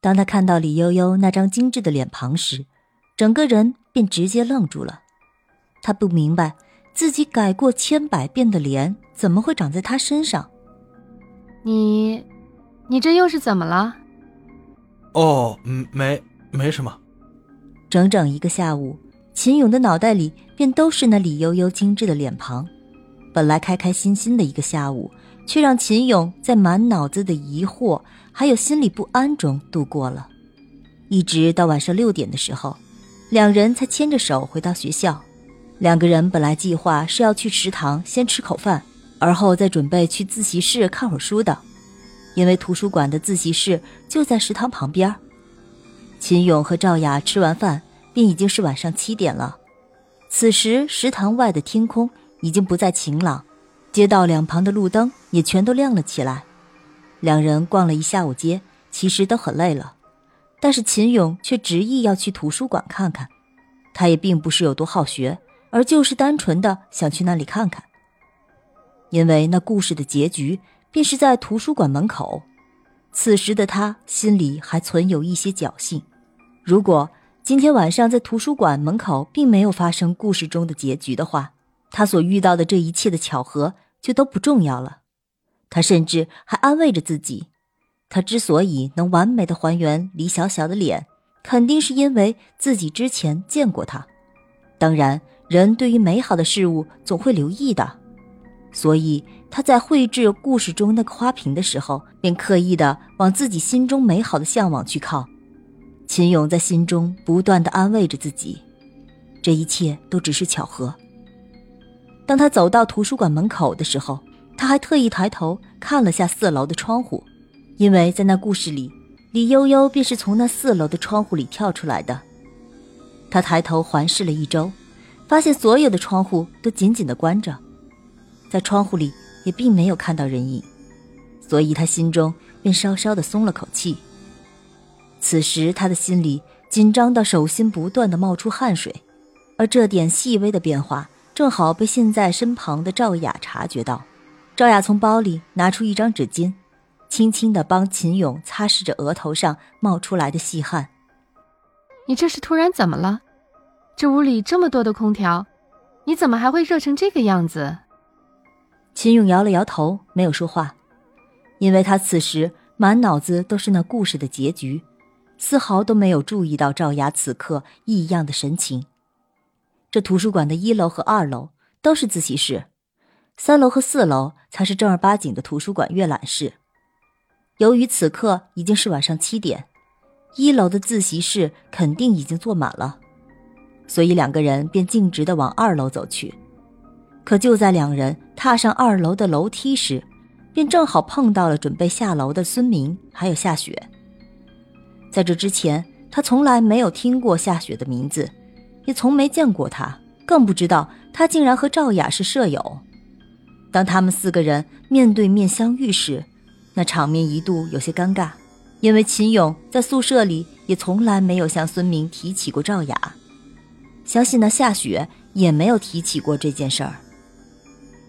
当他看到李悠悠那张精致的脸庞时，整个人便直接愣住了。他不明白，自己改过千百遍的脸怎么会长在他身上。你，你这又是怎么了？哦，没，没什么。整整一个下午，秦勇的脑袋里便都是那李悠悠精致的脸庞。本来开开心心的一个下午，却让秦勇在满脑子的疑惑还有心里不安中度过了。一直到晚上六点的时候，两人才牵着手回到学校。两个人本来计划是要去食堂先吃口饭，而后再准备去自习室看会儿书的，因为图书馆的自习室就在食堂旁边。秦勇和赵雅吃完饭，便已经是晚上七点了。此时食堂外的天空已经不再晴朗，街道两旁的路灯也全都亮了起来。两人逛了一下午街，其实都很累了，但是秦勇却执意要去图书馆看看。他也并不是有多好学，而就是单纯的想去那里看看。因为那故事的结局便是在图书馆门口。此时的他心里还存有一些侥幸。如果今天晚上在图书馆门口并没有发生故事中的结局的话，他所遇到的这一切的巧合就都不重要了。他甚至还安慰着自己，他之所以能完美的还原李小小的脸，肯定是因为自己之前见过他。当然，人对于美好的事物总会留意的，所以他在绘制故事中那个花瓶的时候，便刻意的往自己心中美好的向往去靠。秦勇在心中不断的安慰着自己，这一切都只是巧合。当他走到图书馆门口的时候，他还特意抬头看了下四楼的窗户，因为在那故事里，李悠悠便是从那四楼的窗户里跳出来的。他抬头环视了一周，发现所有的窗户都紧紧的关着，在窗户里也并没有看到人影，所以他心中便稍稍的松了口气。此时，他的心里紧张到手心不断的冒出汗水，而这点细微的变化正好被现在身旁的赵雅察觉到。赵雅从包里拿出一张纸巾，轻轻的帮秦勇擦拭着额头上冒出来的细汗。你这是突然怎么了？这屋里这么多的空调，你怎么还会热成这个样子？秦勇摇了摇头，没有说话，因为他此时满脑子都是那故事的结局。丝毫都没有注意到赵雅此刻异样的神情。这图书馆的一楼和二楼都是自习室，三楼和四楼才是正儿八经的图书馆阅览室。由于此刻已经是晚上七点，一楼的自习室肯定已经坐满了，所以两个人便径直的往二楼走去。可就在两人踏上二楼的楼梯时，便正好碰到了准备下楼的孙明还有夏雪。在这之前，他从来没有听过夏雪的名字，也从没见过他，更不知道他竟然和赵雅是舍友。当他们四个人面对面相遇时，那场面一度有些尴尬，因为秦勇在宿舍里也从来没有向孙明提起过赵雅，相信那夏雪也没有提起过这件事儿。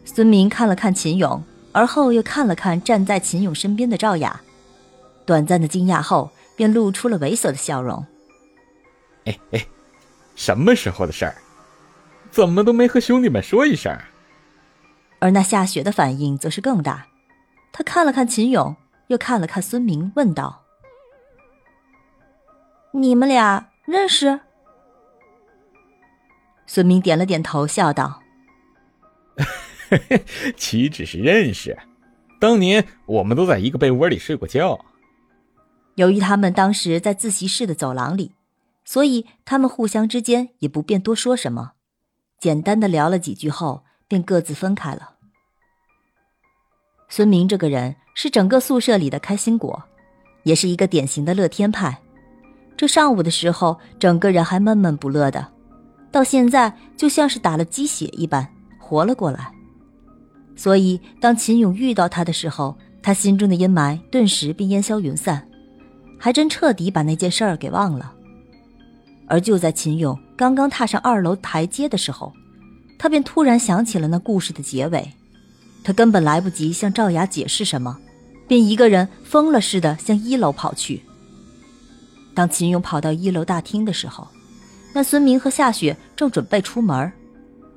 孙明看了看秦勇，而后又看了看站在秦勇身边的赵雅，短暂的惊讶后。便露出了猥琐的笑容。哎哎，什么时候的事儿？怎么都没和兄弟们说一声？而那夏雪的反应则是更大，他看了看秦勇，又看了看孙明，问道：“你们俩认识？”孙明点了点头，笑道：“ 岂止是认识，当年我们都在一个被窝里睡过觉。”由于他们当时在自习室的走廊里，所以他们互相之间也不便多说什么，简单的聊了几句后，便各自分开了。孙明这个人是整个宿舍里的开心果，也是一个典型的乐天派。这上午的时候，整个人还闷闷不乐的，到现在就像是打了鸡血一般，活了过来。所以当秦勇遇到他的时候，他心中的阴霾顿时便烟消云散。还真彻底把那件事儿给忘了。而就在秦勇刚刚踏上二楼台阶的时候，他便突然想起了那故事的结尾。他根本来不及向赵雅解释什么，便一个人疯了似的向一楼跑去。当秦勇跑到一楼大厅的时候，那孙明和夏雪正准备出门，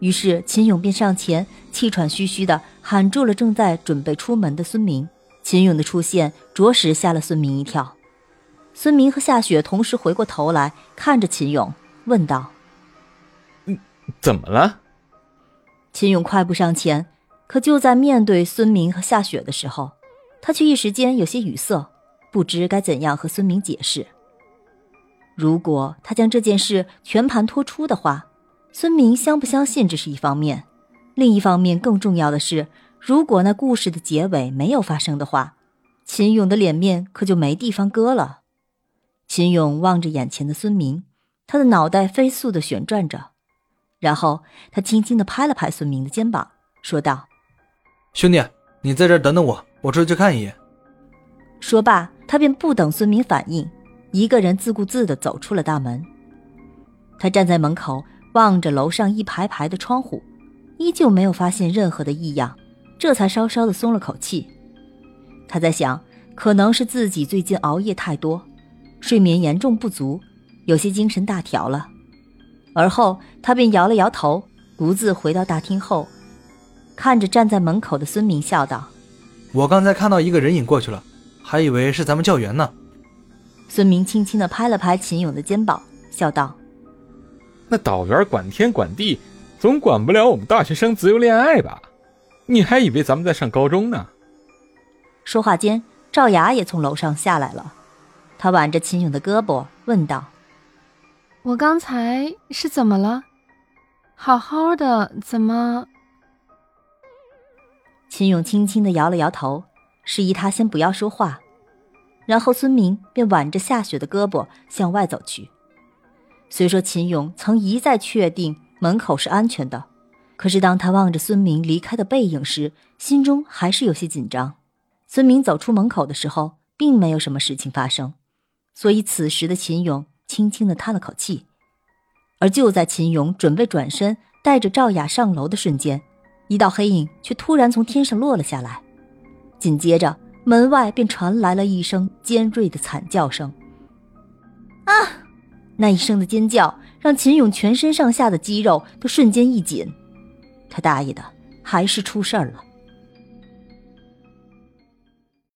于是秦勇便上前，气喘吁吁地喊住了正在准备出门的孙明。秦勇的出现着实吓了孙明一跳。孙明和夏雪同时回过头来看着秦勇，问道：“嗯，怎么了？”秦勇快步上前，可就在面对孙明和夏雪的时候，他却一时间有些语塞，不知该怎样和孙明解释。如果他将这件事全盘托出的话，孙明相不相信这是一方面；另一方面，更重要的是，如果那故事的结尾没有发生的话，秦勇的脸面可就没地方搁了。秦勇望着眼前的孙明，他的脑袋飞速的旋转着，然后他轻轻的拍了拍孙明的肩膀，说道：“兄弟，你在这等等我，我出去看一眼。”说罢，他便不等孙明反应。一个人自顾自的走出了大门，他站在门口望着楼上一排排的窗户，依旧没有发现任何的异样，这才稍稍的松了口气。他在想，可能是自己最近熬夜太多，睡眠严重不足，有些精神大条了。而后他便摇了摇头，独自回到大厅后，看着站在门口的孙明，笑道：“我刚才看到一个人影过去了，还以为是咱们教员呢。”孙明轻轻的拍了拍秦勇的肩膀，笑道：“那导员管天管地，总管不了我们大学生自由恋爱吧？你还以为咱们在上高中呢？”说话间，赵雅也从楼上下来了，他挽着秦勇的胳膊，问道：“我刚才是怎么了？好好的，怎么？”秦勇轻轻的摇了摇头，示意他先不要说话。然后孙明便挽着夏雪的胳膊向外走去。虽说秦勇曾一再确定门口是安全的，可是当他望着孙明离开的背影时，心中还是有些紧张。孙明走出门口的时候，并没有什么事情发生，所以此时的秦勇轻轻地叹了口气。而就在秦勇准备转身带着赵雅上楼的瞬间，一道黑影却突然从天上落了下来，紧接着。门外便传来了一声尖锐的惨叫声。啊！那一声的尖叫让秦勇全身上下的肌肉都瞬间一紧。他大爷的，还是出事儿了。